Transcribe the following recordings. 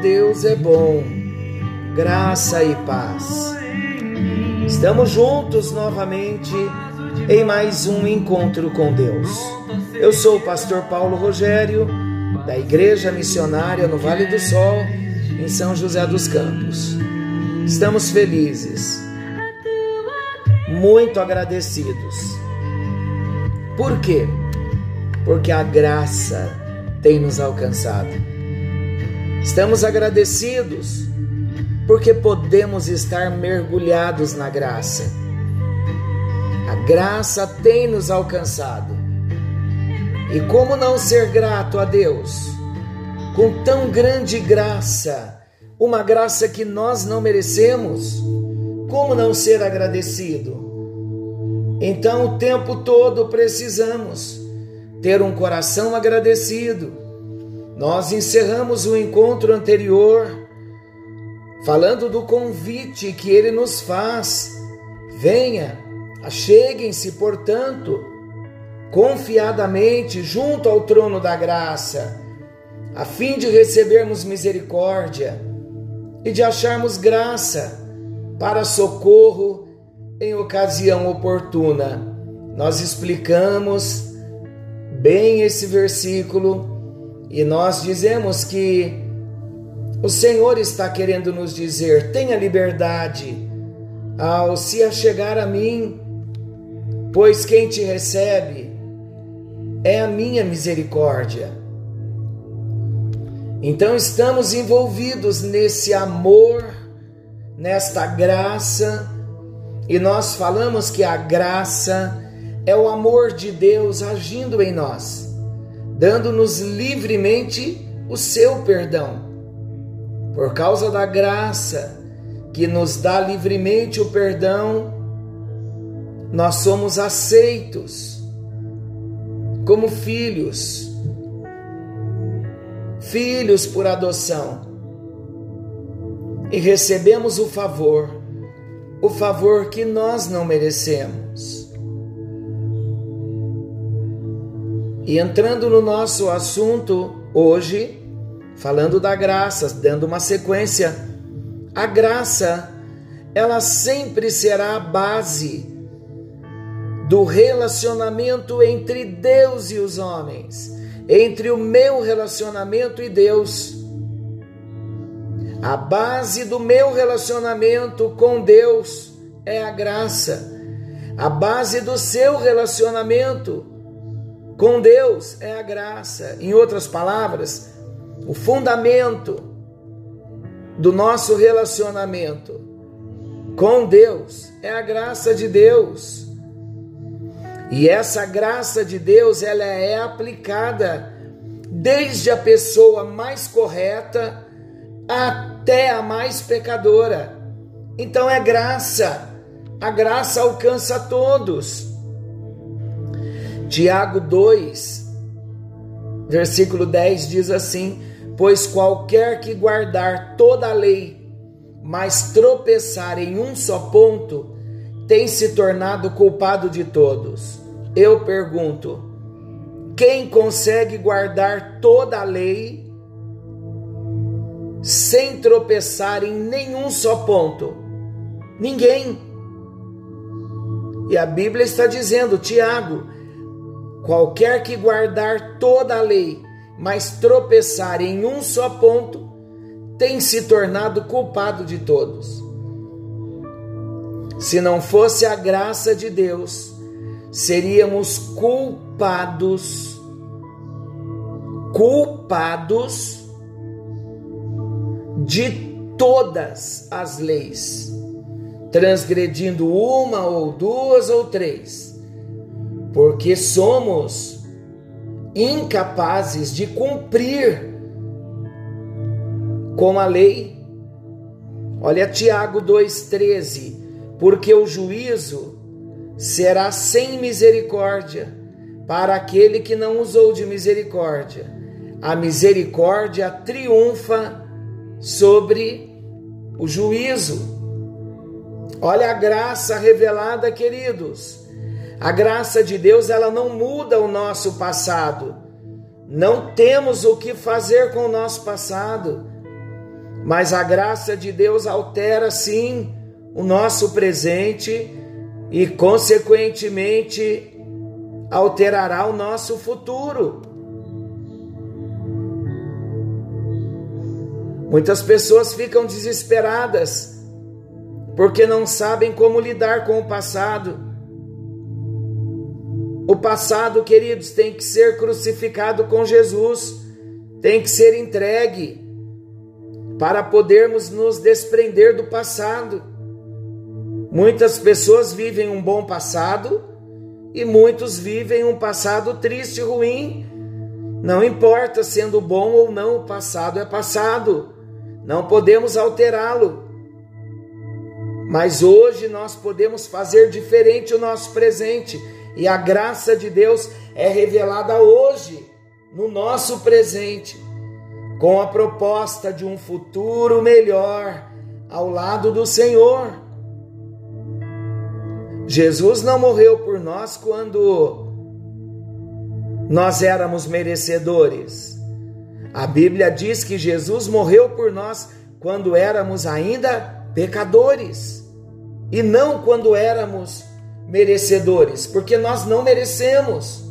Deus é bom. Graça e paz. Estamos juntos novamente em mais um encontro com Deus. Eu sou o pastor Paulo Rogério, da Igreja Missionária no Vale do Sol, em São José dos Campos. Estamos felizes, muito agradecidos. Por quê? porque a graça tem nos alcançado. Estamos agradecidos porque podemos estar mergulhados na graça. A graça tem nos alcançado. E como não ser grato a Deus com tão grande graça, uma graça que nós não merecemos? Como não ser agradecido? Então, o tempo todo precisamos ter um coração agradecido. Nós encerramos o encontro anterior falando do convite que ele nos faz. Venha, acheguem-se, portanto, confiadamente junto ao trono da graça, a fim de recebermos misericórdia e de acharmos graça para socorro em ocasião oportuna. Nós explicamos bem esse versículo e nós dizemos que o Senhor está querendo nos dizer: tenha liberdade ao se achegar a mim, pois quem te recebe é a minha misericórdia. Então estamos envolvidos nesse amor, nesta graça, e nós falamos que a graça é o amor de Deus agindo em nós, dando-nos livremente o seu perdão. Por causa da graça que nos dá livremente o perdão, nós somos aceitos como filhos, filhos por adoção, e recebemos o favor, o favor que nós não merecemos. E entrando no nosso assunto hoje, falando da graça, dando uma sequência, a graça, ela sempre será a base do relacionamento entre Deus e os homens, entre o meu relacionamento e Deus. A base do meu relacionamento com Deus é a graça. A base do seu relacionamento com Deus é a graça. Em outras palavras, o fundamento do nosso relacionamento com Deus é a graça de Deus. E essa graça de Deus, ela é aplicada desde a pessoa mais correta até a mais pecadora. Então é graça. A graça alcança todos. Tiago 2, versículo 10 diz assim: Pois qualquer que guardar toda a lei, mas tropeçar em um só ponto, tem se tornado culpado de todos. Eu pergunto: quem consegue guardar toda a lei sem tropeçar em nenhum só ponto? Ninguém. E a Bíblia está dizendo, Tiago, Qualquer que guardar toda a lei, mas tropeçar em um só ponto, tem se tornado culpado de todos. Se não fosse a graça de Deus, seríamos culpados, culpados de todas as leis, transgredindo uma ou duas ou três porque somos incapazes de cumprir com a lei. Olha Tiago 2,13: porque o juízo será sem misericórdia para aquele que não usou de misericórdia. A misericórdia triunfa sobre o juízo. Olha a graça revelada, queridos. A graça de Deus, ela não muda o nosso passado. Não temos o que fazer com o nosso passado. Mas a graça de Deus altera sim o nosso presente e, consequentemente, alterará o nosso futuro. Muitas pessoas ficam desesperadas porque não sabem como lidar com o passado. O passado, queridos, tem que ser crucificado com Jesus, tem que ser entregue para podermos nos desprender do passado. Muitas pessoas vivem um bom passado e muitos vivem um passado triste e ruim. Não importa sendo bom ou não, o passado é passado. Não podemos alterá-lo. Mas hoje nós podemos fazer diferente o nosso presente e a graça de Deus é revelada hoje, no nosso presente, com a proposta de um futuro melhor ao lado do Senhor. Jesus não morreu por nós quando nós éramos merecedores. A Bíblia diz que Jesus morreu por nós quando éramos ainda pecadores e não quando éramos merecedores, porque nós não merecemos.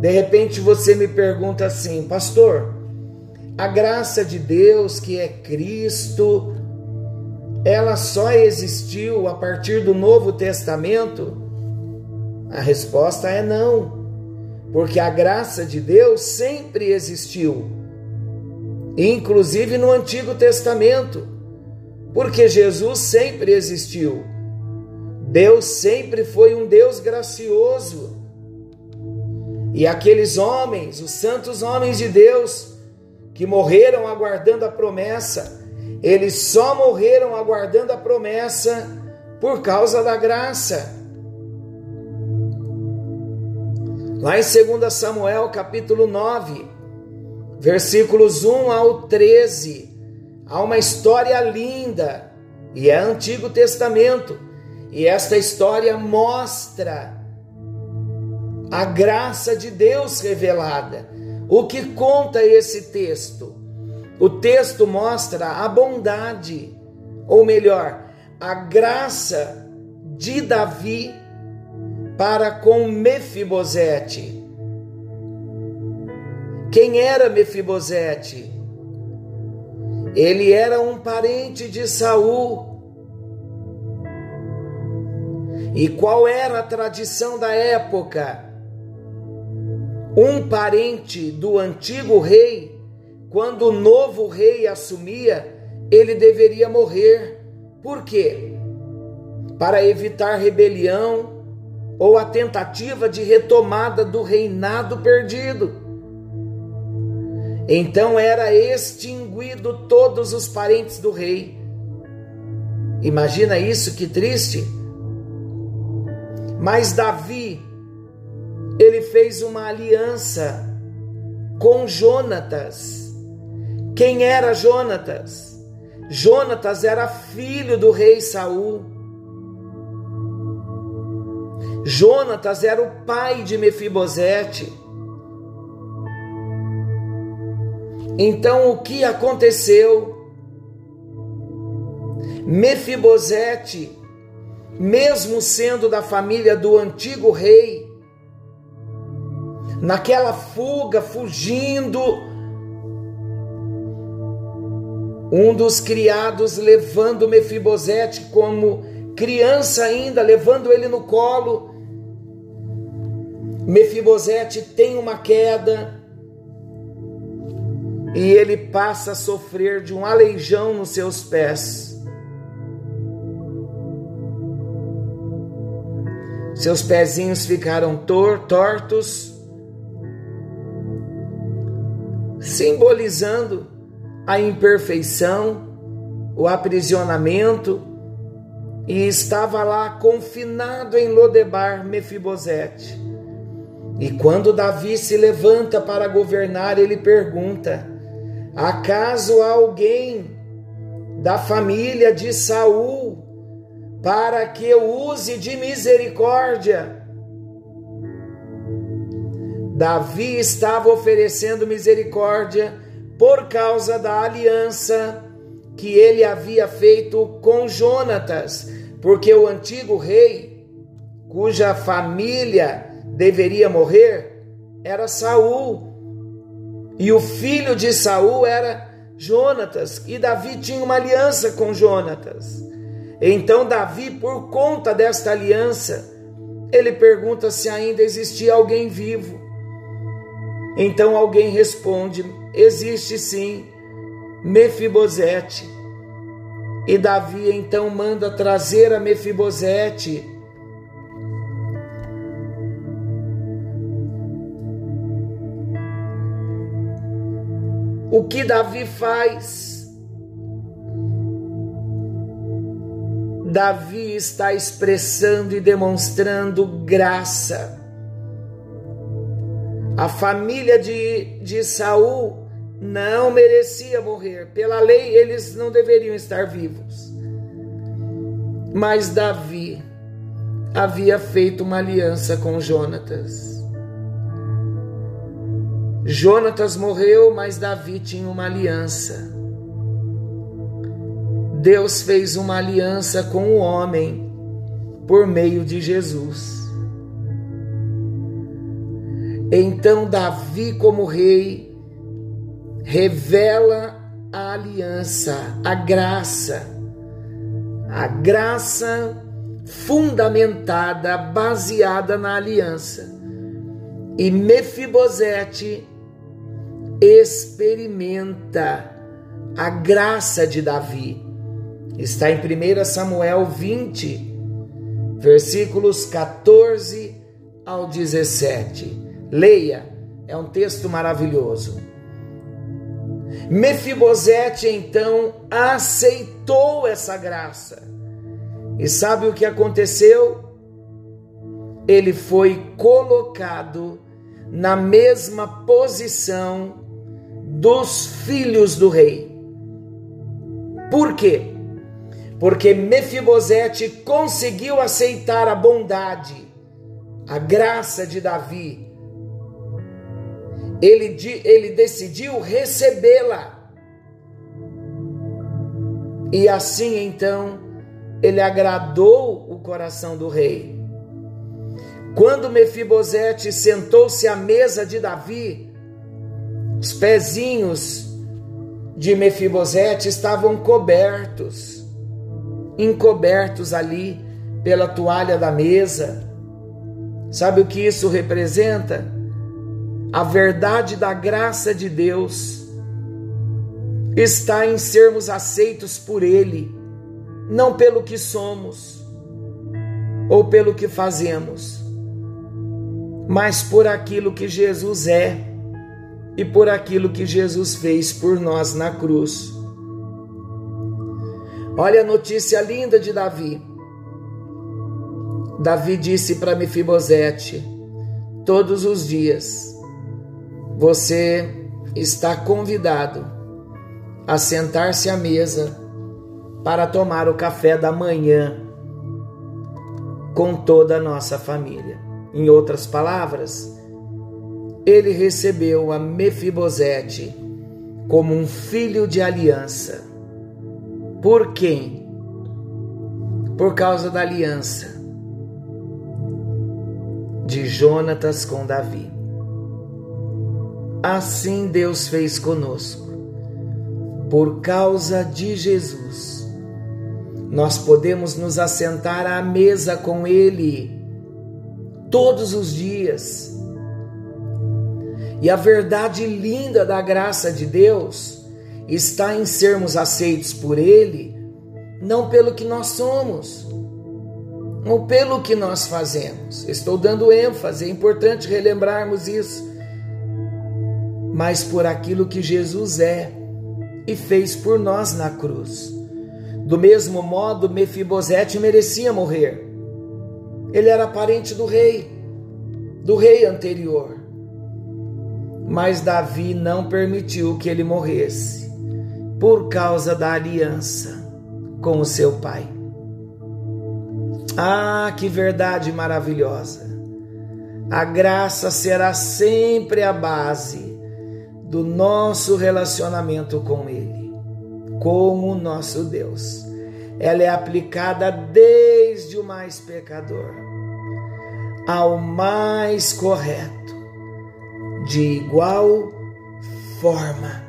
De repente você me pergunta assim, pastor, a graça de Deus que é Cristo, ela só existiu a partir do Novo Testamento? A resposta é não porque a graça de Deus sempre existiu, inclusive no Antigo Testamento, porque Jesus sempre existiu. Deus sempre foi um Deus gracioso. E aqueles homens, os santos homens de Deus, que morreram aguardando a promessa, eles só morreram aguardando a promessa por causa da graça. Lá em 2 Samuel, capítulo 9, versículos 1 ao 13, há uma história linda, e é Antigo Testamento, e esta história mostra a graça de Deus revelada. O que conta esse texto? O texto mostra a bondade, ou melhor, a graça de Davi para com Mefibosete. Quem era Mefibosete? Ele era um parente de Saul. E qual era a tradição da época? Um parente do antigo rei, quando o novo rei assumia, ele deveria morrer. Por quê? Para evitar rebelião, ou a tentativa de retomada do reinado perdido. Então era extinguido todos os parentes do rei. Imagina isso, que triste. Mas Davi, ele fez uma aliança com Jonatas. Quem era Jonatas? Jonatas era filho do rei Saul. Jonatas era o pai de Mefibosete. Então o que aconteceu? Mefibosete, mesmo sendo da família do antigo rei, naquela fuga, fugindo, um dos criados levando Mefibosete como criança ainda, levando ele no colo, Mefibosete tem uma queda e ele passa a sofrer de um aleijão nos seus pés. Seus pezinhos ficaram tor tortos simbolizando a imperfeição, o aprisionamento, e estava lá confinado em Lodebar Mefibosete. E quando Davi se levanta para governar, ele pergunta: Acaso alguém da família de Saul para que eu use de misericórdia? Davi estava oferecendo misericórdia por causa da aliança que ele havia feito com Jonatas, porque o antigo rei, cuja família deveria morrer, era Saul. E o filho de Saul era Jonatas, e Davi tinha uma aliança com Jonatas. Então Davi, por conta desta aliança, ele pergunta se ainda existia alguém vivo. Então alguém responde: existe sim, Mefibosete. E Davi então manda trazer a Mefibosete. O que Davi faz? Davi está expressando e demonstrando graça a família de, de Saul não merecia morrer. Pela lei, eles não deveriam estar vivos. Mas Davi havia feito uma aliança com Jonatas. Jonatas morreu, mas Davi tinha uma aliança. Deus fez uma aliança com o homem por meio de Jesus. Então Davi, como rei, revela a aliança, a graça, a graça fundamentada, baseada na aliança. E Mefibosete experimenta a graça de Davi. Está em 1 Samuel 20, versículos 14 ao 17. Leia, é um texto maravilhoso. Mefibosete então aceitou essa graça. E sabe o que aconteceu? Ele foi colocado na mesma posição dos filhos do rei. Por quê? Porque Mefibosete conseguiu aceitar a bondade, a graça de Davi ele, ele decidiu recebê-la. E assim então ele agradou o coração do rei. Quando Mefibosete sentou-se à mesa de Davi, os pezinhos de Mefibosete estavam cobertos, encobertos ali pela toalha da mesa. Sabe o que isso representa? A verdade da graça de Deus está em sermos aceitos por Ele, não pelo que somos ou pelo que fazemos, mas por aquilo que Jesus é e por aquilo que Jesus fez por nós na cruz. Olha a notícia linda de Davi. Davi disse para Mefibosete: todos os dias você está convidado a sentar-se à mesa para tomar o café da manhã com toda a nossa família. Em outras palavras, ele recebeu a Mefibosete como um filho de aliança. Por quem? Por causa da aliança de Jonatas com Davi. Assim Deus fez conosco. Por causa de Jesus, nós podemos nos assentar à mesa com Ele todos os dias. E a verdade linda da graça de Deus está em sermos aceitos por Ele, não pelo que nós somos, ou pelo que nós fazemos. Estou dando ênfase, é importante relembrarmos isso mas por aquilo que Jesus é e fez por nós na cruz. Do mesmo modo, Mefibosete merecia morrer. Ele era parente do rei, do rei anterior. Mas Davi não permitiu que ele morresse, por causa da aliança com o seu pai. Ah, que verdade maravilhosa! A graça será sempre a base do nosso relacionamento com Ele, com o nosso Deus. Ela é aplicada desde o mais pecador ao mais correto, de igual forma.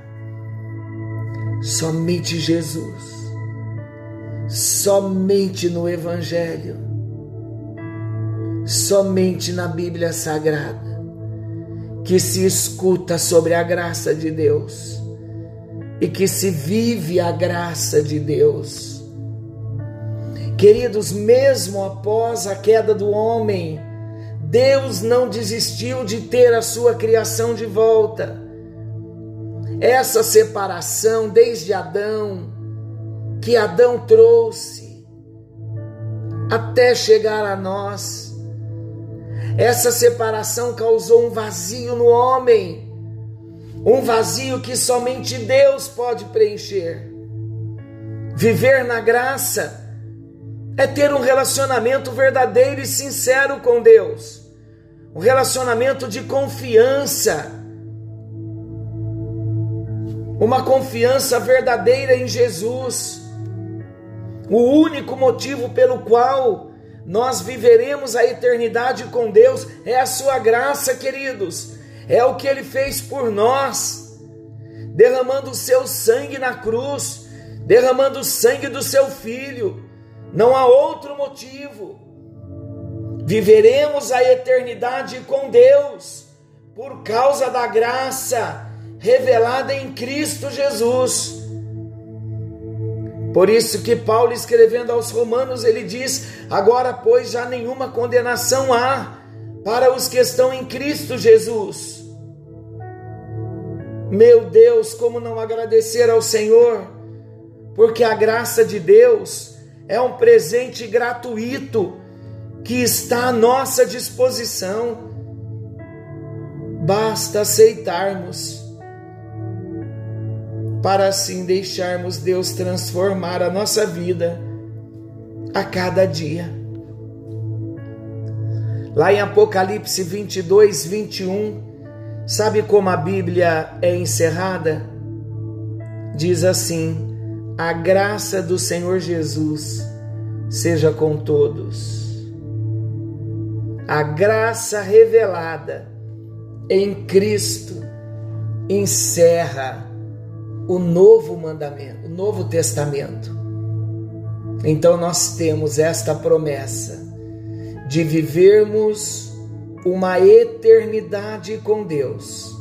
Somente Jesus, somente no Evangelho, somente na Bíblia Sagrada, que se escuta sobre a graça de Deus e que se vive a graça de Deus. Queridos, mesmo após a queda do homem, Deus não desistiu de ter a sua criação de volta. Essa separação desde Adão, que Adão trouxe, até chegar a nós, essa separação causou um vazio no homem, um vazio que somente Deus pode preencher. Viver na graça é ter um relacionamento verdadeiro e sincero com Deus um relacionamento de confiança, uma confiança verdadeira em Jesus. O único motivo pelo qual nós viveremos a eternidade com Deus é a Sua graça, queridos, é o que Ele fez por nós, derramando o seu sangue na cruz, derramando o sangue do seu Filho, não há outro motivo. Viveremos a eternidade com Deus por causa da graça revelada em Cristo Jesus. Por isso que Paulo escrevendo aos Romanos, ele diz: "Agora, pois, já nenhuma condenação há para os que estão em Cristo Jesus." Meu Deus, como não agradecer ao Senhor? Porque a graça de Deus é um presente gratuito que está à nossa disposição. Basta aceitarmos, para assim deixarmos Deus transformar a nossa vida a cada dia. Lá em Apocalipse 22, 21, sabe como a Bíblia é encerrada? Diz assim: A graça do Senhor Jesus seja com todos a graça revelada em Cristo encerra o novo mandamento, o novo testamento. Então nós temos esta promessa de vivermos uma eternidade com Deus,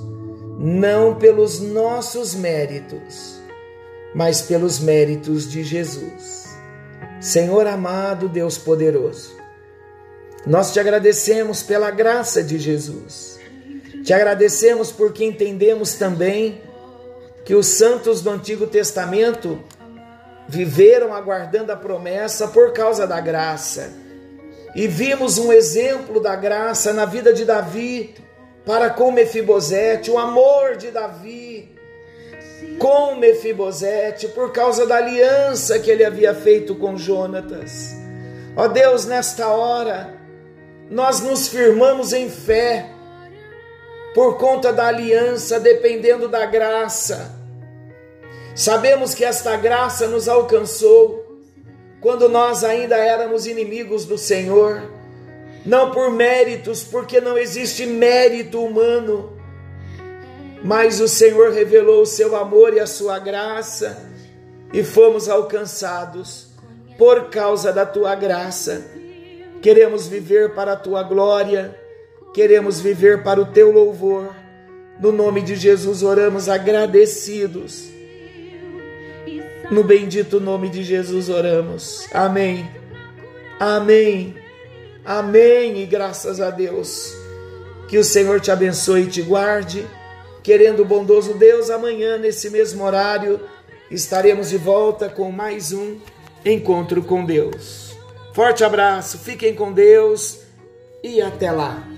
não pelos nossos méritos, mas pelos méritos de Jesus. Senhor amado, Deus poderoso, nós te agradecemos pela graça de Jesus. Te agradecemos porque entendemos também que os santos do Antigo Testamento viveram aguardando a promessa por causa da graça. E vimos um exemplo da graça na vida de Davi para com Mefibosete, o amor de Davi com Mefibosete por causa da aliança que ele havia feito com Jonatas. Ó Deus, nesta hora, nós nos firmamos em fé por conta da aliança, dependendo da graça. Sabemos que esta graça nos alcançou quando nós ainda éramos inimigos do Senhor, não por méritos, porque não existe mérito humano, mas o Senhor revelou o seu amor e a sua graça e fomos alcançados por causa da tua graça queremos viver para a tua glória, queremos viver para o teu louvor. No nome de Jesus oramos agradecidos. No bendito nome de Jesus oramos. Amém. Amém. Amém. E graças a Deus. Que o Senhor te abençoe e te guarde. querendo o bondoso Deus, amanhã, nesse mesmo horário, estaremos de volta com mais um encontro com Deus. Forte abraço, fiquem com Deus e até lá.